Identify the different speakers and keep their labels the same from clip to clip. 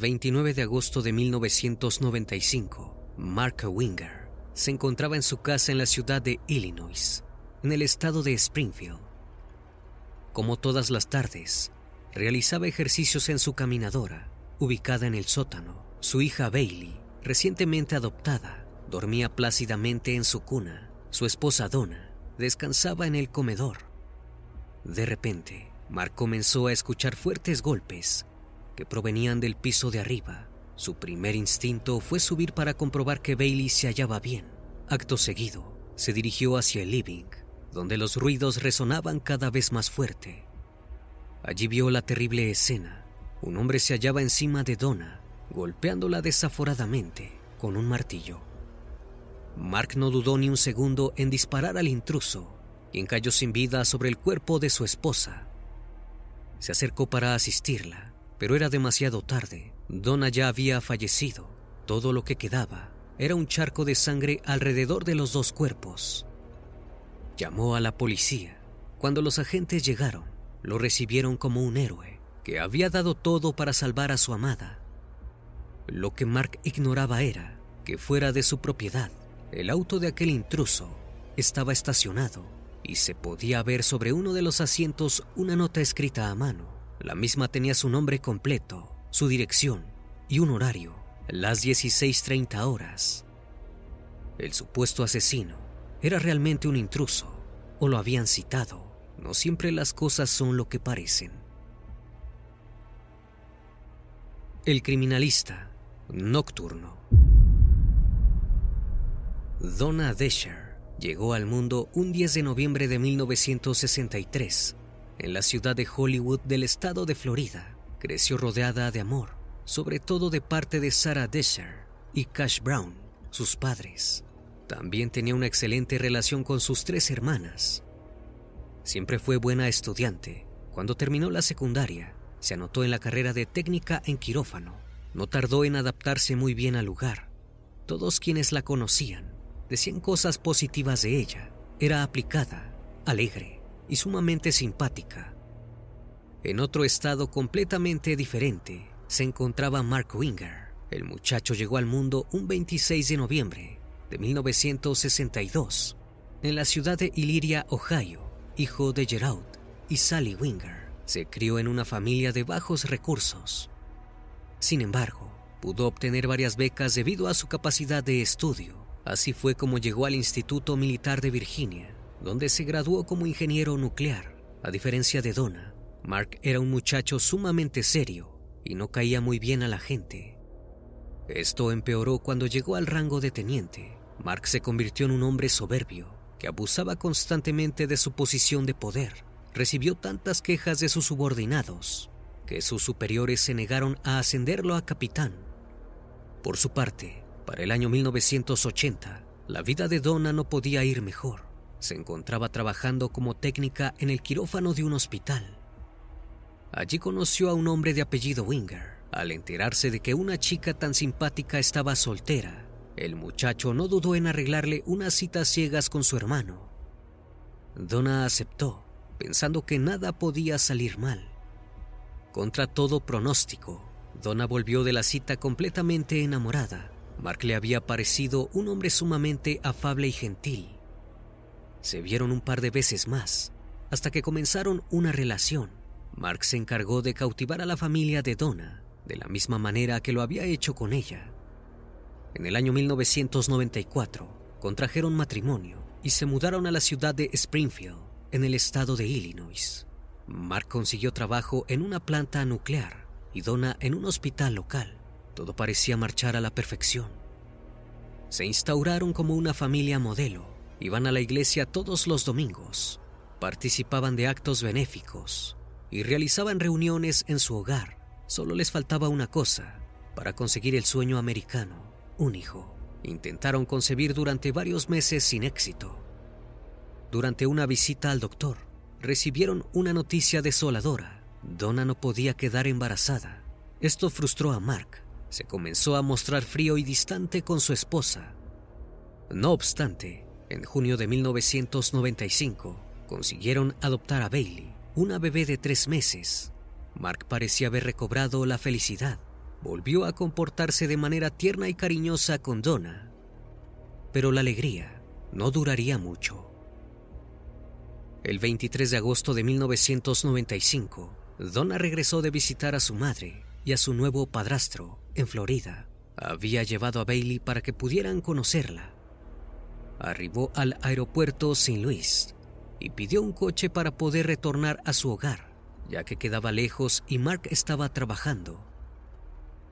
Speaker 1: ...29 de agosto de 1995... ...Mark Winger... ...se encontraba en su casa en la ciudad de Illinois... ...en el estado de Springfield. Como todas las tardes... ...realizaba ejercicios en su caminadora... ...ubicada en el sótano... ...su hija Bailey... ...recientemente adoptada... ...dormía plácidamente en su cuna... ...su esposa Donna... ...descansaba en el comedor... De repente... Mark comenzó a escuchar fuertes golpes que provenían del piso de arriba. Su primer instinto fue subir para comprobar que Bailey se hallaba bien. Acto seguido, se dirigió hacia el living, donde los ruidos resonaban cada vez más fuerte. Allí vio la terrible escena. Un hombre se hallaba encima de Donna, golpeándola desaforadamente con un martillo. Mark no dudó ni un segundo en disparar al intruso, quien cayó sin vida sobre el cuerpo de su esposa. Se acercó para asistirla, pero era demasiado tarde. Donna ya había fallecido. Todo lo que quedaba era un charco de sangre alrededor de los dos cuerpos. Llamó a la policía. Cuando los agentes llegaron, lo recibieron como un héroe que había dado todo para salvar a su amada. Lo que Mark ignoraba era que fuera de su propiedad, el auto de aquel intruso estaba estacionado y se podía ver sobre uno de los asientos una nota escrita a mano. La misma tenía su nombre completo, su dirección y un horario, las 16.30 horas. El supuesto asesino era realmente un intruso o lo habían citado. No siempre las cosas son lo que parecen. El criminalista nocturno. Donna Desher llegó al mundo un 10 de noviembre de 1963 en la ciudad de Hollywood del estado de Florida. Creció rodeada de amor, sobre todo de parte de Sarah Desher y Cash Brown, sus padres. También tenía una excelente relación con sus tres hermanas. Siempre fue buena estudiante. Cuando terminó la secundaria, se anotó en la carrera de técnica en quirófano. No tardó en adaptarse muy bien al lugar. Todos quienes la conocían decían cosas positivas de ella. Era aplicada, alegre y sumamente simpática. En otro estado completamente diferente se encontraba Mark Winger. El muchacho llegó al mundo un 26 de noviembre de 1962 en la ciudad de Iliria, Ohio, hijo de Gerald y Sally Winger. se crió en una familia de bajos recursos. Sin embargo, pudo obtener varias becas debido a su capacidad de estudio. Así fue como llegó al Instituto Militar de Virginia, donde se graduó como ingeniero nuclear. A diferencia de Donna, Mark era un muchacho sumamente serio y no caía muy bien a la gente. Esto empeoró cuando llegó al rango de teniente. Mark se convirtió en un hombre soberbio que abusaba constantemente de su posición de poder. Recibió tantas quejas de sus subordinados que sus superiores se negaron a ascenderlo a capitán. Por su parte, para el año 1980, la vida de Donna no podía ir mejor. Se encontraba trabajando como técnica en el quirófano de un hospital. Allí conoció a un hombre de apellido Winger. Al enterarse de que una chica tan simpática estaba soltera, el muchacho no dudó en arreglarle unas citas ciegas con su hermano. Donna aceptó, pensando que nada podía salir mal. Contra todo pronóstico, Donna volvió de la cita completamente enamorada. Mark le había parecido un hombre sumamente afable y gentil. Se vieron un par de veces más, hasta que comenzaron una relación. Mark se encargó de cautivar a la familia de Donna, de la misma manera que lo había hecho con ella. En el año 1994, contrajeron matrimonio y se mudaron a la ciudad de Springfield, en el estado de Illinois. Mark consiguió trabajo en una planta nuclear y Donna en un hospital local. Todo parecía marchar a la perfección. Se instauraron como una familia modelo. Iban a la iglesia todos los domingos. Participaban de actos benéficos y realizaban reuniones en su hogar. Solo les faltaba una cosa para conseguir el sueño americano, un hijo. Intentaron concebir durante varios meses sin éxito. Durante una visita al doctor, recibieron una noticia desoladora. Donna no podía quedar embarazada. Esto frustró a Mark. Se comenzó a mostrar frío y distante con su esposa. No obstante, en junio de 1995 consiguieron adoptar a Bailey, una bebé de tres meses. Mark parecía haber recobrado la felicidad. Volvió a comportarse de manera tierna y cariñosa con Donna. Pero la alegría no duraría mucho. El 23 de agosto de 1995, Donna regresó de visitar a su madre y a su nuevo padrastro en Florida. Había llevado a Bailey para que pudieran conocerla. Arribó al aeropuerto St. Louis y pidió un coche para poder retornar a su hogar, ya que quedaba lejos y Mark estaba trabajando.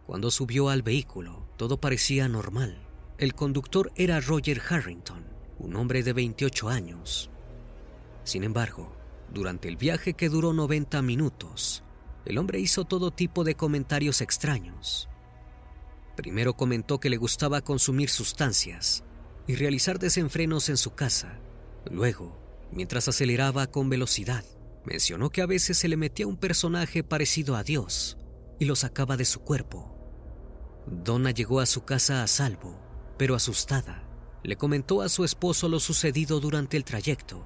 Speaker 1: Cuando subió al vehículo, todo parecía normal. El conductor era Roger Harrington, un hombre de 28 años. Sin embargo, durante el viaje que duró 90 minutos, el hombre hizo todo tipo de comentarios extraños. Primero comentó que le gustaba consumir sustancias y realizar desenfrenos en su casa. Luego, mientras aceleraba con velocidad, mencionó que a veces se le metía un personaje parecido a Dios y lo sacaba de su cuerpo. Donna llegó a su casa a salvo, pero asustada. Le comentó a su esposo lo sucedido durante el trayecto.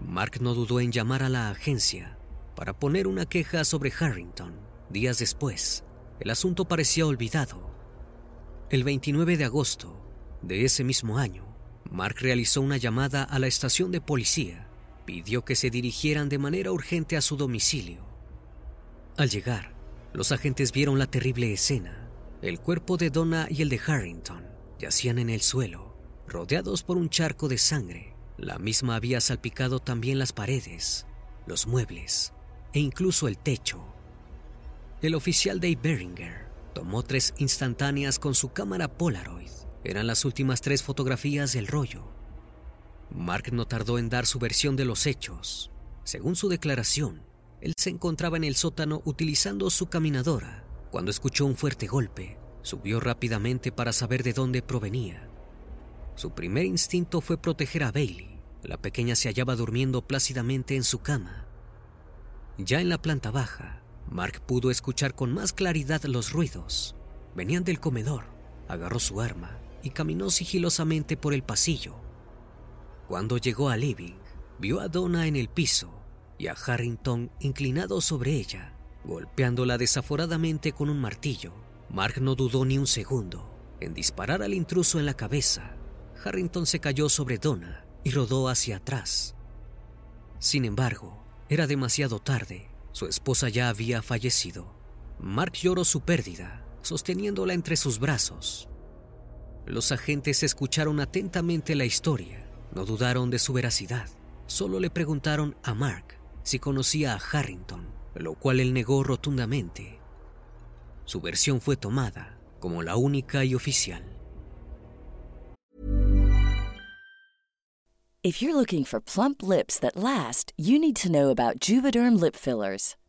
Speaker 1: Mark no dudó en llamar a la agencia para poner una queja sobre Harrington. Días después, el asunto parecía olvidado. El 29 de agosto de ese mismo año, Mark realizó una llamada a la estación de policía. Pidió que se dirigieran de manera urgente a su domicilio. Al llegar, los agentes vieron la terrible escena. El cuerpo de Donna y el de Harrington yacían en el suelo, rodeados por un charco de sangre. La misma había salpicado también las paredes, los muebles e incluso el techo. El oficial Dave Beringer tomó tres instantáneas con su cámara Polaroid. Eran las últimas tres fotografías del rollo. Mark no tardó en dar su versión de los hechos. Según su declaración, él se encontraba en el sótano utilizando su caminadora cuando escuchó un fuerte golpe. Subió rápidamente para saber de dónde provenía. Su primer instinto fue proteger a Bailey. La pequeña se hallaba durmiendo plácidamente en su cama. Ya en la planta baja, Mark pudo escuchar con más claridad los ruidos. Venían del comedor. Agarró su arma y caminó sigilosamente por el pasillo. Cuando llegó al living, vio a Donna en el piso y a Harrington inclinado sobre ella, golpeándola desaforadamente con un martillo. Mark no dudó ni un segundo en disparar al intruso en la cabeza. Harrington se cayó sobre Donna y rodó hacia atrás. Sin embargo, Era demasiado tarde. Su esposa ya había fallecido. Mark lloró su pérdida, sosteniéndola entre sus brazos. Los agentes escucharon atentamente la historia. No dudaron de su veracidad. Solo le preguntaron a Mark si conocía a Harrington, lo cual él negó rotundamente. Su versión fue tomada como la única y oficial.
Speaker 2: If you're looking for plump lips that last, you need to know about Juvederm lip fillers.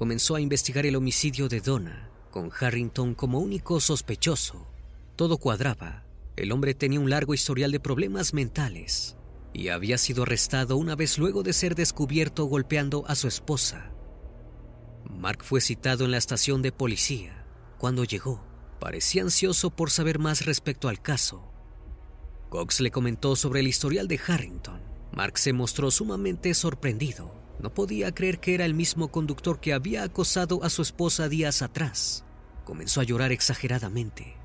Speaker 1: comenzó a investigar el homicidio de Donna, con Harrington como único sospechoso. Todo cuadraba. El hombre tenía un largo historial de problemas mentales y había sido arrestado una vez luego de ser descubierto golpeando a su esposa. Mark fue citado en la estación de policía. Cuando llegó, parecía ansioso por saber más respecto al caso. Cox le comentó sobre el historial de Harrington. Mark se mostró sumamente sorprendido. No podía creer que era el mismo conductor que había acosado a su esposa días atrás. Comenzó a llorar exageradamente.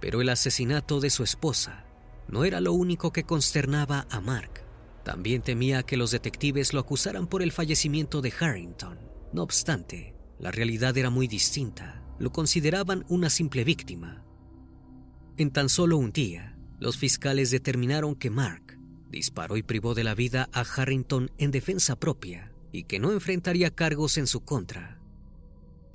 Speaker 1: Pero el asesinato de su esposa no era lo único que consternaba a Mark. También temía que los detectives lo acusaran por el fallecimiento de Harrington. No obstante, la realidad era muy distinta. Lo consideraban una simple víctima. En tan solo un día, los fiscales determinaron que Mark disparó y privó de la vida a Harrington en defensa propia y que no enfrentaría cargos en su contra.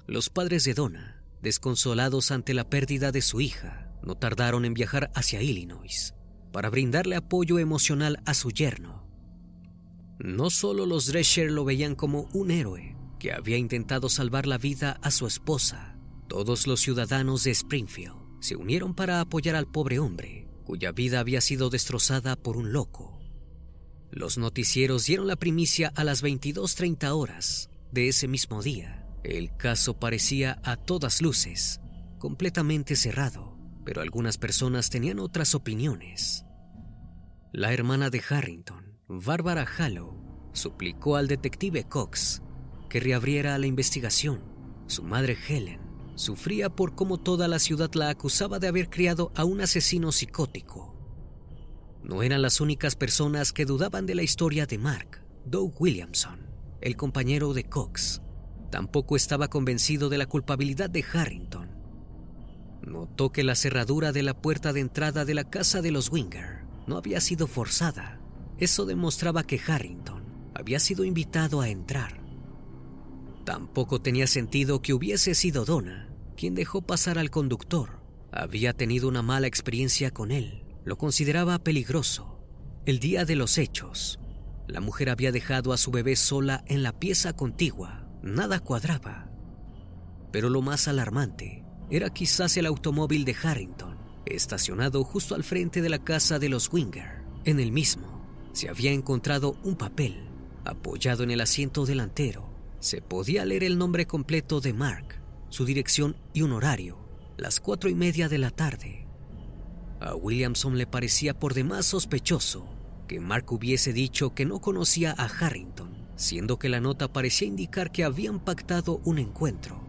Speaker 1: Los padres de Donna, desconsolados ante la pérdida de su hija, no tardaron en viajar hacia Illinois para brindarle apoyo emocional a su yerno. No solo los Drescher lo veían como un héroe que había intentado salvar la vida a su esposa, todos los ciudadanos de Springfield se unieron para apoyar al pobre hombre cuya vida había sido destrozada por un loco. Los noticieros dieron la primicia a las 22.30 horas de ese mismo día. El caso parecía a todas luces completamente cerrado, pero algunas personas tenían otras opiniones. La hermana de Harrington, Barbara Hallow, suplicó al detective Cox que reabriera la investigación. Su madre Helen sufría por cómo toda la ciudad la acusaba de haber criado a un asesino psicótico. No eran las únicas personas que dudaban de la historia de Mark. Doug Williamson, el compañero de Cox, tampoco estaba convencido de la culpabilidad de Harrington. Notó que la cerradura de la puerta de entrada de la casa de los Winger no había sido forzada. Eso demostraba que Harrington había sido invitado a entrar. Tampoco tenía sentido que hubiese sido Donna quien dejó pasar al conductor. Había tenido una mala experiencia con él. Lo consideraba peligroso. El día de los hechos, la mujer había dejado a su bebé sola en la pieza contigua. Nada cuadraba. Pero lo más alarmante era quizás el automóvil de Harrington, estacionado justo al frente de la casa de los Winger. En el mismo se había encontrado un papel apoyado en el asiento delantero. Se podía leer el nombre completo de Mark, su dirección y un horario. las cuatro y media de la tarde. A Williamson le parecía por demás sospechoso que Mark hubiese dicho que no conocía a Harrington, siendo que la nota parecía indicar que habían pactado un encuentro.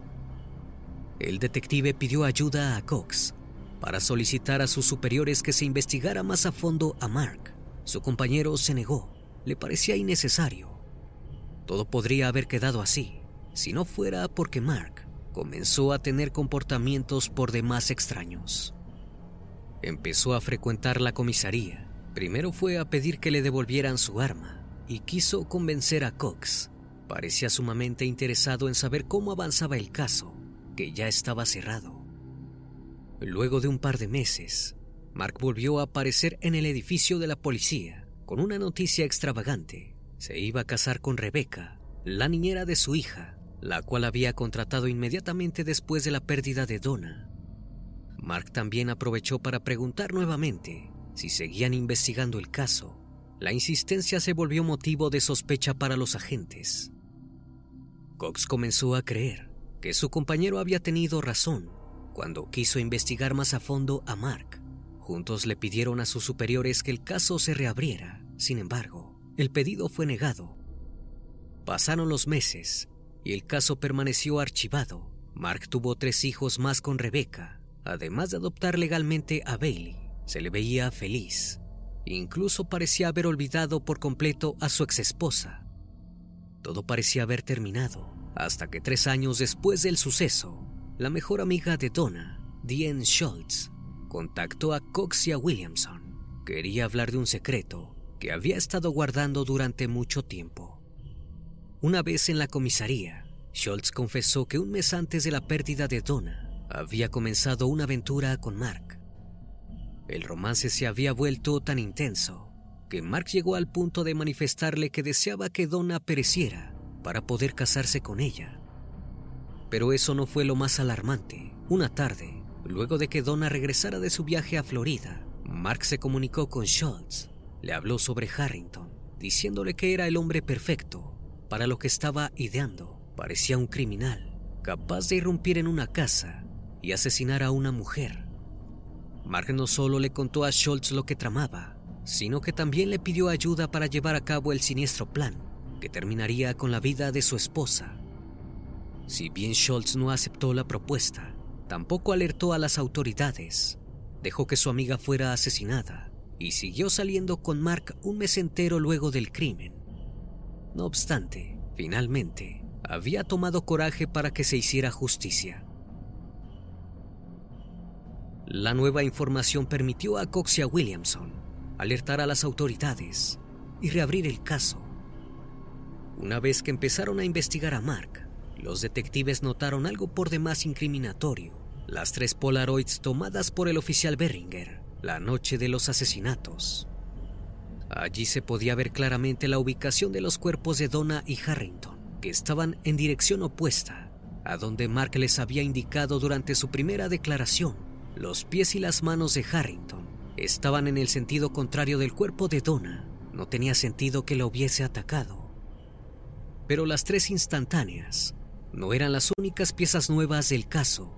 Speaker 1: El detective pidió ayuda a Cox para solicitar a sus superiores que se investigara más a fondo a Mark. Su compañero se negó, le parecía innecesario. Todo podría haber quedado así, si no fuera porque Mark comenzó a tener comportamientos por demás extraños. Empezó a frecuentar la comisaría. Primero fue a pedir que le devolvieran su arma y quiso convencer a Cox. Parecía sumamente interesado en saber cómo avanzaba el caso, que ya estaba cerrado. Luego de un par de meses, Mark volvió a aparecer en el edificio de la policía con una noticia extravagante. Se iba a casar con Rebecca, la niñera de su hija, la cual había contratado inmediatamente después de la pérdida de Donna. Mark también aprovechó para preguntar nuevamente si seguían investigando el caso. La insistencia se volvió motivo de sospecha para los agentes. Cox comenzó a creer que su compañero había tenido razón cuando quiso investigar más a fondo a Mark. Juntos le pidieron a sus superiores que el caso se reabriera. Sin embargo, el pedido fue negado. Pasaron los meses y el caso permaneció archivado. Mark tuvo tres hijos más con Rebecca, además de adoptar legalmente a Bailey. Se le veía feliz. Incluso parecía haber olvidado por completo a su exesposa. Todo parecía haber terminado, hasta que tres años después del suceso, la mejor amiga de Donna, Diane Schultz, contactó a Cox y a Williamson. Quería hablar de un secreto que había estado guardando durante mucho tiempo. Una vez en la comisaría, Schultz confesó que un mes antes de la pérdida de Donna, había comenzado una aventura con Mark. El romance se había vuelto tan intenso que Mark llegó al punto de manifestarle que deseaba que Donna pereciera para poder casarse con ella. Pero eso no fue lo más alarmante. Una tarde, luego de que Donna regresara de su viaje a Florida, Mark se comunicó con Schultz. Le habló sobre Harrington, diciéndole que era el hombre perfecto para lo que estaba ideando. Parecía un criminal, capaz de irrumpir en una casa y asesinar a una mujer. Mark no solo le contó a Schultz lo que tramaba, sino que también le pidió ayuda para llevar a cabo el siniestro plan que terminaría con la vida de su esposa. Si bien Schultz no aceptó la propuesta, tampoco alertó a las autoridades. Dejó que su amiga fuera asesinada y siguió saliendo con Mark un mes entero luego del crimen. No obstante, finalmente, había tomado coraje para que se hiciera justicia. La nueva información permitió a Cox y a Williamson alertar a las autoridades y reabrir el caso. Una vez que empezaron a investigar a Mark, los detectives notaron algo por demás incriminatorio. Las tres Polaroids tomadas por el oficial Berringer la noche de los asesinatos. Allí se podía ver claramente la ubicación de los cuerpos de Donna y Harrington, que estaban en dirección opuesta a donde Mark les había indicado durante su primera declaración. Los pies y las manos de Harrington estaban en el sentido contrario del cuerpo de Donna. No tenía sentido que lo hubiese atacado. Pero las tres instantáneas no eran las únicas piezas nuevas del caso.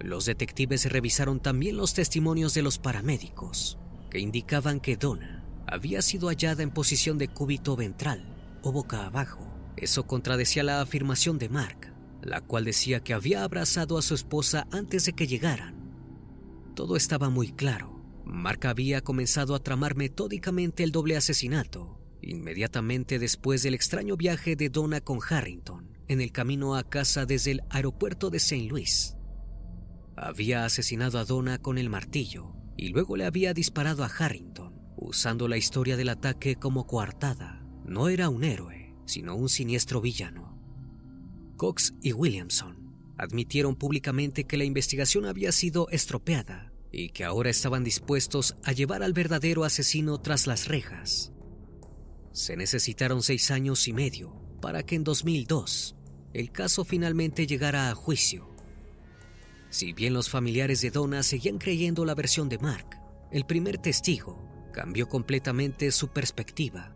Speaker 1: Los detectives revisaron también los testimonios de los paramédicos, que indicaban que Donna había sido hallada en posición de cúbito ventral o boca abajo. Eso contradecía la afirmación de Mark, la cual decía que había abrazado a su esposa antes de que llegaran. Todo estaba muy claro. Mark había comenzado a tramar metódicamente el doble asesinato, inmediatamente después del extraño viaje de Donna con Harrington en el camino a casa desde el aeropuerto de St. Louis. Había asesinado a Donna con el martillo y luego le había disparado a Harrington, usando la historia del ataque como coartada. No era un héroe, sino un siniestro villano. Cox y Williamson admitieron públicamente que la investigación había sido estropeada y que ahora estaban dispuestos a llevar al verdadero asesino tras las rejas. Se necesitaron seis años y medio para que en 2002 el caso finalmente llegara a juicio. Si bien los familiares de Donna seguían creyendo la versión de Mark, el primer testigo cambió completamente su perspectiva.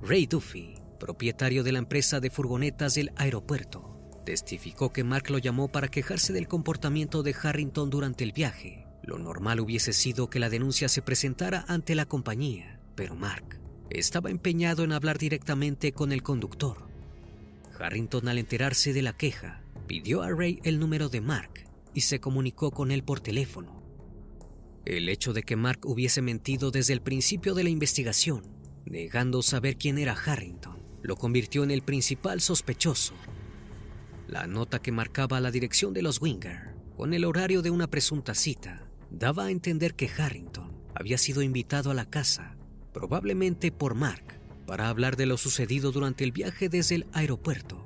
Speaker 1: Ray Duffy, propietario de la empresa de furgonetas del aeropuerto, testificó que Mark lo llamó para quejarse del comportamiento de Harrington durante el viaje. Lo normal hubiese sido que la denuncia se presentara ante la compañía, pero Mark estaba empeñado en hablar directamente con el conductor. Harrington al enterarse de la queja, pidió a Ray el número de Mark y se comunicó con él por teléfono. El hecho de que Mark hubiese mentido desde el principio de la investigación, negando saber quién era Harrington, lo convirtió en el principal sospechoso. La nota que marcaba la dirección de los Winger, con el horario de una presunta cita, daba a entender que Harrington había sido invitado a la casa, probablemente por Mark, para hablar de lo sucedido durante el viaje desde el aeropuerto.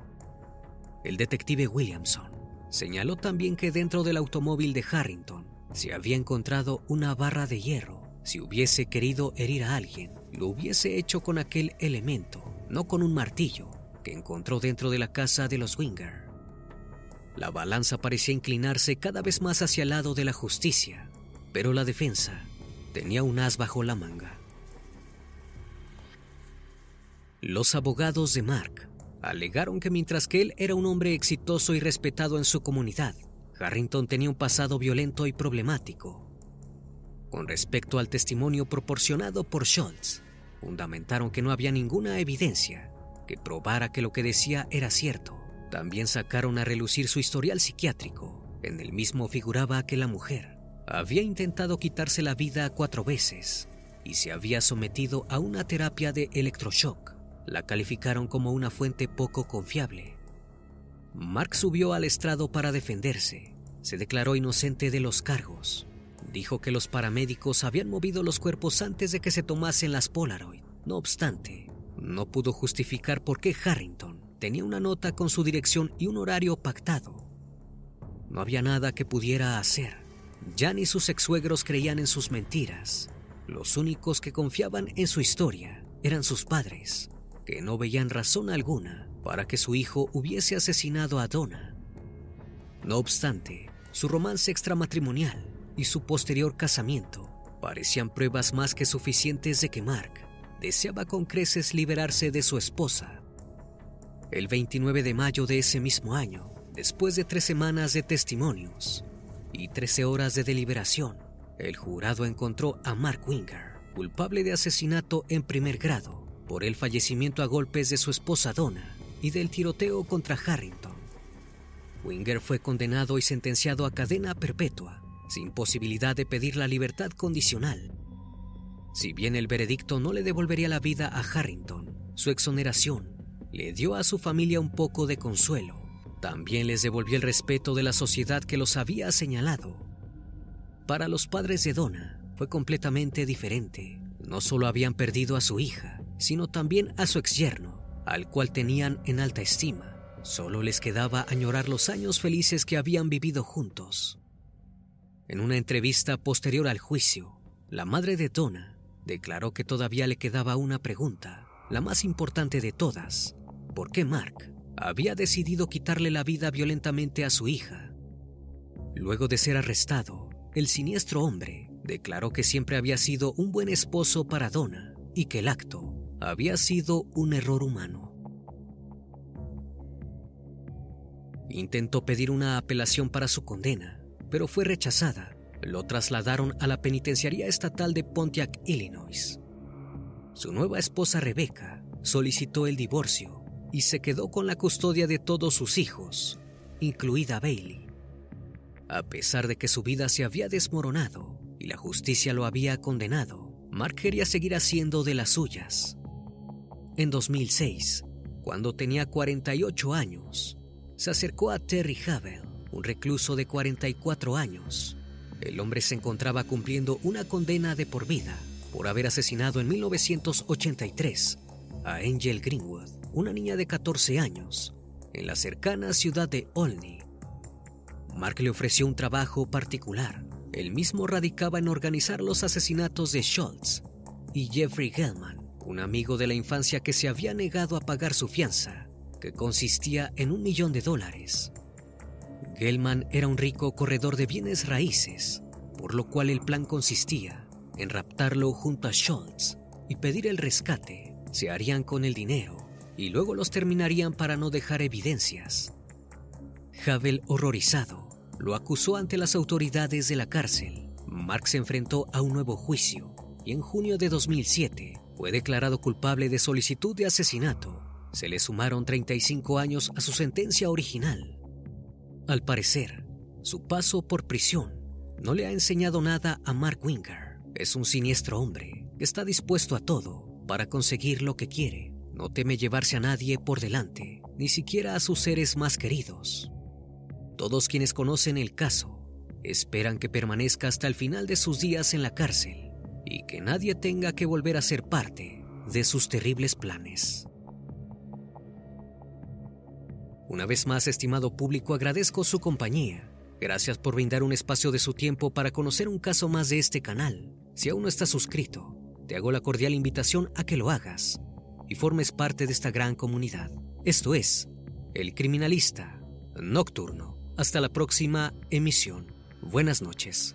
Speaker 1: El detective Williamson señaló también que dentro del automóvil de Harrington se había encontrado una barra de hierro. Si hubiese querido herir a alguien, lo hubiese hecho con aquel elemento, no con un martillo que encontró dentro de la casa de los Winger. La balanza parecía inclinarse cada vez más hacia el lado de la justicia, pero la defensa tenía un as bajo la manga. Los abogados de Mark alegaron que mientras que él era un hombre exitoso y respetado en su comunidad, Harrington tenía un pasado violento y problemático. Con respecto al testimonio proporcionado por Schultz, fundamentaron que no había ninguna evidencia que probara que lo que decía era cierto. También sacaron a relucir su historial psiquiátrico. En el mismo figuraba que la mujer había intentado quitarse la vida cuatro veces y se había sometido a una terapia de electroshock la calificaron como una fuente poco confiable. Mark subió al estrado para defenderse. Se declaró inocente de los cargos. Dijo que los paramédicos habían movido los cuerpos antes de que se tomasen las Polaroid. No obstante, no pudo justificar por qué Harrington tenía una nota con su dirección y un horario pactado. No había nada que pudiera hacer. Ya ni sus ex-suegros creían en sus mentiras. Los únicos que confiaban en su historia eran sus padres que no veían razón alguna para que su hijo hubiese asesinado a Donna. No obstante, su romance extramatrimonial y su posterior casamiento parecían pruebas más que suficientes de que Mark deseaba con creces liberarse de su esposa. El 29 de mayo de ese mismo año, después de tres semanas de testimonios y 13 horas de deliberación, el jurado encontró a Mark Winger culpable de asesinato en primer grado por el fallecimiento a golpes de su esposa Donna y del tiroteo contra Harrington. Winger fue condenado y sentenciado a cadena perpetua, sin posibilidad de pedir la libertad condicional. Si bien el veredicto no le devolvería la vida a Harrington, su exoneración le dio a su familia un poco de consuelo. También les devolvió el respeto de la sociedad que los había señalado. Para los padres de Donna fue completamente diferente. No solo habían perdido a su hija, sino también a su exyerno, al cual tenían en alta estima. Solo les quedaba añorar los años felices que habían vivido juntos. En una entrevista posterior al juicio, la madre de Donna declaró que todavía le quedaba una pregunta, la más importante de todas. ¿Por qué Mark había decidido quitarle la vida violentamente a su hija? Luego de ser arrestado, el siniestro hombre declaró que siempre había sido un buen esposo para Donna y que el acto había sido un error humano. Intentó pedir una apelación para su condena, pero fue rechazada. Lo trasladaron a la penitenciaría estatal de Pontiac, Illinois. Su nueva esposa Rebecca solicitó el divorcio y se quedó con la custodia de todos sus hijos, incluida Bailey. A pesar de que su vida se había desmoronado y la justicia lo había condenado, Mark quería seguir haciendo de las suyas. En 2006, cuando tenía 48 años, se acercó a Terry Havel, un recluso de 44 años. El hombre se encontraba cumpliendo una condena de por vida por haber asesinado en 1983 a Angel Greenwood, una niña de 14 años, en la cercana ciudad de Olney. Mark le ofreció un trabajo particular. Él mismo radicaba en organizar los asesinatos de Schultz y Jeffrey Hellman un amigo de la infancia que se había negado a pagar su fianza, que consistía en un millón de dólares. Gelman era un rico corredor de bienes raíces, por lo cual el plan consistía en raptarlo junto a Schultz y pedir el rescate. Se harían con el dinero y luego los terminarían para no dejar evidencias. Havel, horrorizado, lo acusó ante las autoridades de la cárcel. Mark se enfrentó a un nuevo juicio y en junio de 2007 fue declarado culpable de solicitud de asesinato. Se le sumaron 35 años a su sentencia original. Al parecer, su paso por prisión no le ha enseñado nada a Mark Winger. Es un siniestro hombre que está dispuesto a todo para conseguir lo que quiere. No teme llevarse a nadie por delante, ni siquiera a sus seres más queridos. Todos quienes conocen el caso esperan que permanezca hasta el final de sus días en la cárcel y que nadie tenga que volver a ser parte de sus terribles planes. Una vez más, estimado público, agradezco su compañía. Gracias por brindar un espacio de su tiempo para conocer un caso más de este canal. Si aún no estás suscrito, te hago la cordial invitación a que lo hagas y formes parte de esta gran comunidad. Esto es El Criminalista Nocturno. Hasta la próxima emisión. Buenas noches.